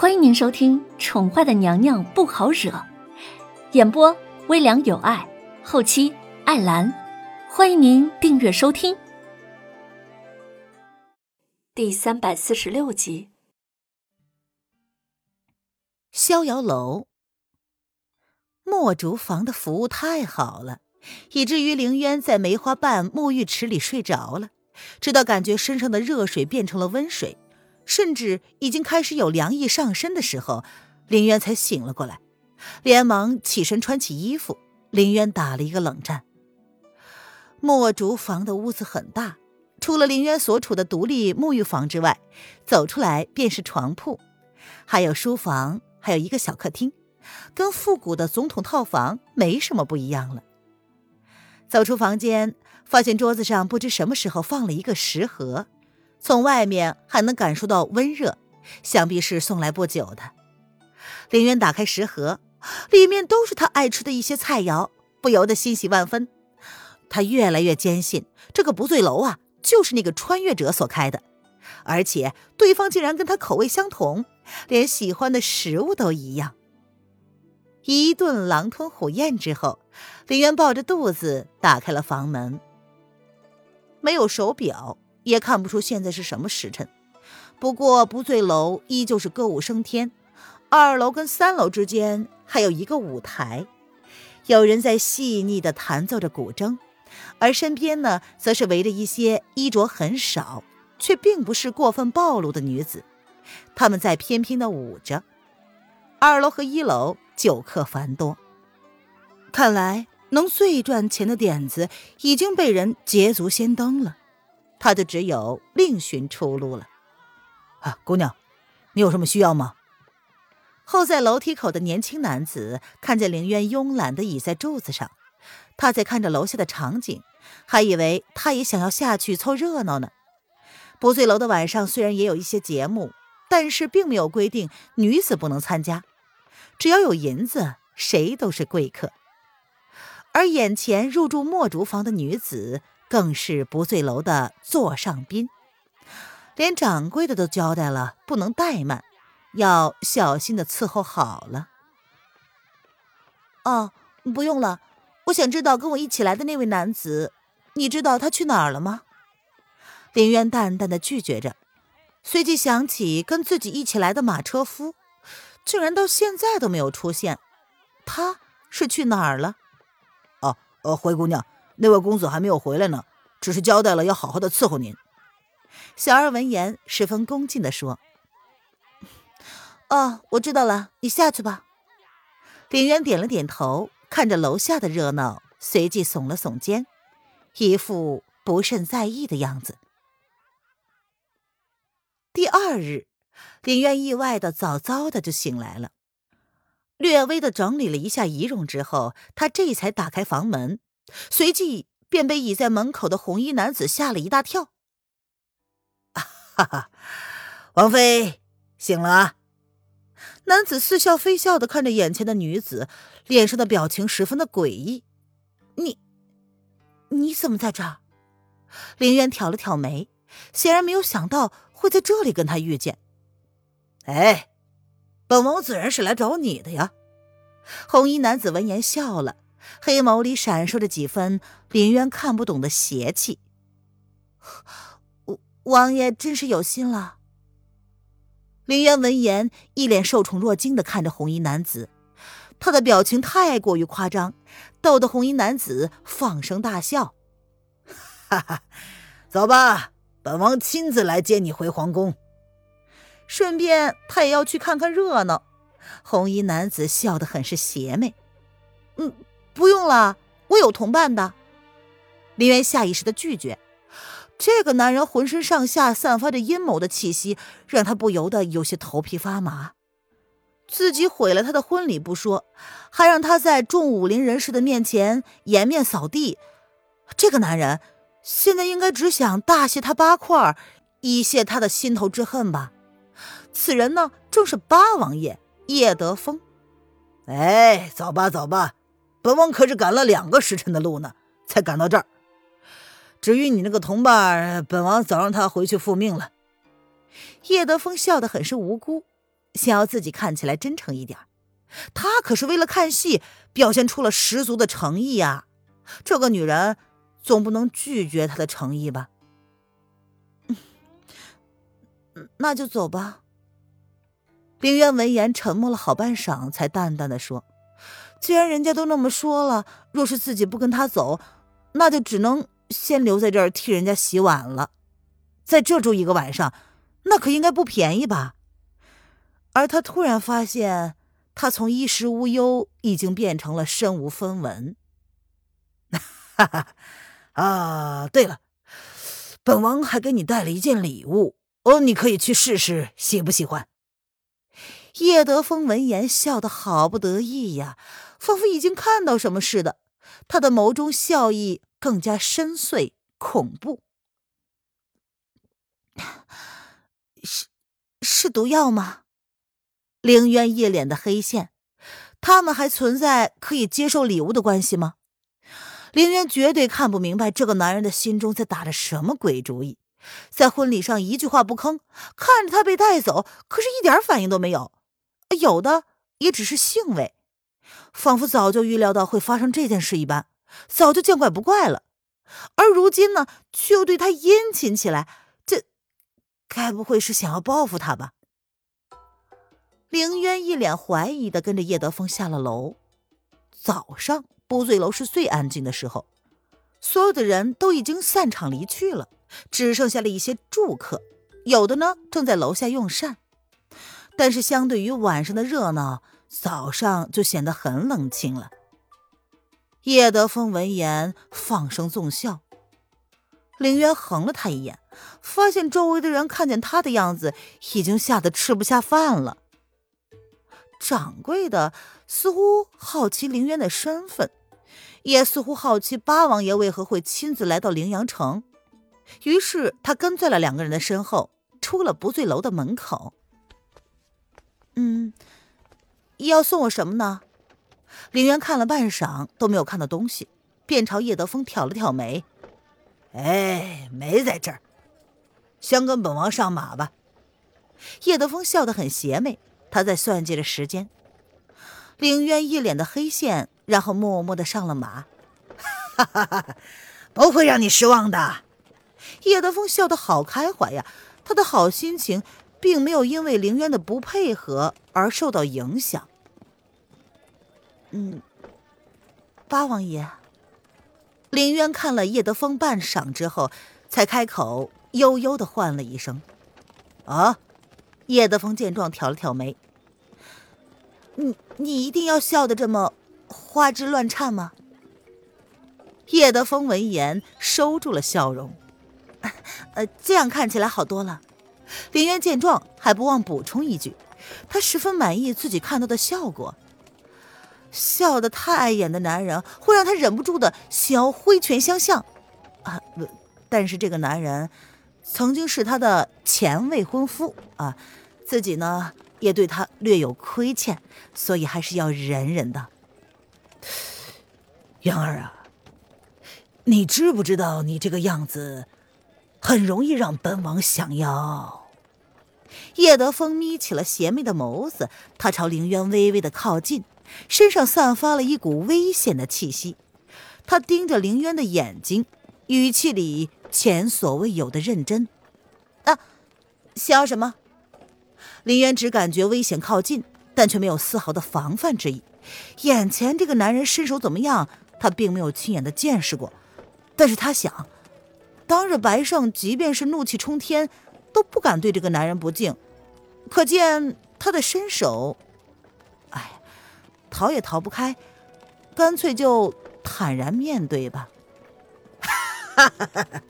欢迎您收听《宠坏的娘娘不好惹》，演播微凉有爱，后期艾兰。欢迎您订阅收听。第三百四十六集，逍遥楼墨竹房的服务太好了，以至于凌渊在梅花瓣沐浴池里睡着了，直到感觉身上的热水变成了温水。甚至已经开始有凉意上身的时候，林渊才醒了过来，连忙起身穿起衣服。林渊打了一个冷战。墨竹房的屋子很大，除了林渊所处的独立沐浴房之外，走出来便是床铺，还有书房，还有一个小客厅，跟复古的总统套房没什么不一样了。走出房间，发现桌子上不知什么时候放了一个食盒。从外面还能感受到温热，想必是送来不久的。林渊打开食盒，里面都是他爱吃的一些菜肴，不由得欣喜万分。他越来越坚信，这个不醉楼啊，就是那个穿越者所开的，而且对方竟然跟他口味相同，连喜欢的食物都一样。一顿狼吞虎咽之后，林渊抱着肚子打开了房门。没有手表。也看不出现在是什么时辰，不过不醉楼依旧是歌舞升天，二楼跟三楼之间还有一个舞台，有人在细腻的弹奏着古筝，而身边呢，则是围着一些衣着很少却并不是过分暴露的女子，她们在翩翩的舞着。二楼和一楼酒客繁多，看来能最赚钱的点子已经被人捷足先登了。他就只有另寻出路了。啊，姑娘，你有什么需要吗？候在楼梯口的年轻男子看见凌渊慵懒的倚在柱子上，他在看着楼下的场景，还以为他也想要下去凑热闹呢。不醉楼的晚上虽然也有一些节目，但是并没有规定女子不能参加，只要有银子，谁都是贵客。而眼前入住墨竹房的女子。更是不醉楼的座上宾，连掌柜的都交代了，不能怠慢，要小心的伺候好了。哦，不用了，我想知道跟我一起来的那位男子，你知道他去哪儿了吗？林渊淡淡的拒绝着，随即想起跟自己一起来的马车夫，竟然到现在都没有出现，他是去哪儿了？哦，呃，灰姑娘。那位公子还没有回来呢，只是交代了要好好的伺候您。小二闻言，十分恭敬地说：“哦，我知道了，你下去吧。”林渊点了点头，看着楼下的热闹，随即耸了耸肩，一副不甚在意的样子。第二日，林渊意外的早早的就醒来了，略微的整理了一下仪容之后，他这才打开房门。随即便被倚在门口的红衣男子吓了一大跳。哈哈，王妃醒了！男子似笑非笑的看着眼前的女子，脸上的表情十分的诡异。你，你怎么在这儿？林渊挑了挑眉，显然没有想到会在这里跟他遇见。哎，本王自然是来找你的呀！红衣男子闻言笑了。黑眸里闪烁着几分林渊看不懂的邪气。王爷真是有心了。林渊闻言，一脸受宠若惊的看着红衣男子，他的表情太过于夸张，逗得红衣男子放声大笑。哈哈，走吧，本王亲自来接你回皇宫。顺便，他也要去看看热闹。红衣男子笑得很是邪魅。嗯。不用了，我有同伴的。林渊下意识的拒绝。这个男人浑身上下散发着阴谋的气息，让他不由得有些头皮发麻。自己毁了他的婚礼不说，还让他在众武林人士的面前颜面扫地。这个男人现在应该只想大卸他八块，以泄他的心头之恨吧。此人呢，正是八王爷叶德风。哎，走吧，走吧。本王可是赶了两个时辰的路呢，才赶到这儿。至于你那个同伴，本王早让他回去复命了。叶德风笑得很是无辜，想要自己看起来真诚一点。他可是为了看戏，表现出了十足的诚意啊！这个女人总不能拒绝他的诚意吧？那就走吧。冰渊闻言沉默了好半晌，才淡淡的说：“既然人家都那么说了，若是自己不跟他走，那就只能先留在这儿替人家洗碗了。在这住一个晚上，那可应该不便宜吧？”而他突然发现。他从衣食无忧已经变成了身无分文。哈哈，啊，对了，本王还给你带了一件礼物哦，你可以去试试，喜不喜欢？叶德风闻言笑得好不得意呀，仿佛已经看到什么似的。他的眸中笑意更加深邃恐怖。是，是毒药吗？凌渊一脸的黑线，他们还存在可以接受礼物的关系吗？凌渊绝对看不明白这个男人的心中在打着什么鬼主意，在婚礼上一句话不吭，看着他被带走，可是一点反应都没有，有的也只是兴味，仿佛早就预料到会发生这件事一般，早就见怪不怪了。而如今呢，却又对他殷勤起来，这该不会是想要报复他吧？凌渊一脸怀疑的跟着叶德风下了楼。早上不醉楼是最安静的时候，所有的人都已经散场离去了，只剩下了一些住客，有的呢正在楼下用膳。但是相对于晚上的热闹，早上就显得很冷清了。叶德风闻言放声纵笑，凌渊横了他一眼，发现周围的人看见他的样子，已经吓得吃不下饭了。掌柜的似乎好奇凌渊的身份，也似乎好奇八王爷为何会亲自来到凌阳城，于是他跟在了两个人的身后，出了不醉楼的门口。嗯，要送我什么呢？凌渊看了半晌都没有看到东西，便朝叶德风挑了挑眉：“哎，没在这儿，先跟本王上马吧。”叶德风笑得很邪魅。他在算计着时间，凌渊一脸的黑线，然后默默的上了马。哈哈哈，不会让你失望的。叶德风笑得好开怀呀，他的好心情并没有因为凌渊的不配合而受到影响。嗯，八王爷。凌渊看了叶德风半晌之后，才开口悠悠的唤了一声：“啊。”叶德风见状，挑了挑眉：“你你一定要笑得这么花枝乱颤吗？”叶德风闻言收住了笑容：“ 呃，这样看起来好多了。”林渊见状，还不忘补充一句：“他十分满意自己看到的效果。笑得太碍眼的男人，会让他忍不住的想要挥拳相向。啊，但是这个男人曾经是他的前未婚夫啊。”自己呢也对他略有亏欠，所以还是要忍忍的。杨儿啊，你知不知道你这个样子，很容易让本王想要？叶德风眯起了邪魅的眸子，他朝凌渊微微的靠近，身上散发了一股危险的气息。他盯着凌渊的眼睛，语气里前所未有的认真。啊，想要什么？林渊只感觉危险靠近，但却没有丝毫的防范之意。眼前这个男人身手怎么样？他并没有亲眼的见识过，但是他想，当日白胜即便是怒气冲天，都不敢对这个男人不敬，可见他的身手。哎，逃也逃不开，干脆就坦然面对吧。哈哈哈哈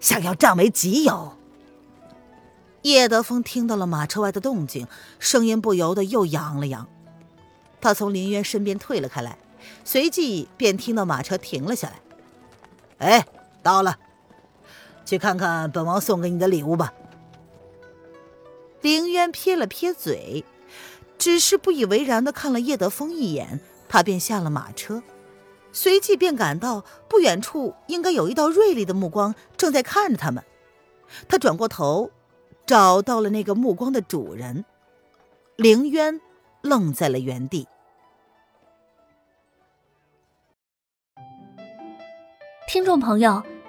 想要占为己有。叶德风听到了马车外的动静，声音不由得又扬了扬。他从林渊身边退了开来，随即便听到马车停了下来。哎，到了，去看看本王送给你的礼物吧。凌渊撇了撇嘴，只是不以为然的看了叶德风一眼，他便下了马车，随即便感到不远处应该有一道锐利的目光正在看着他们。他转过头。找到了那个目光的主人，凌渊愣在了原地。听众朋友，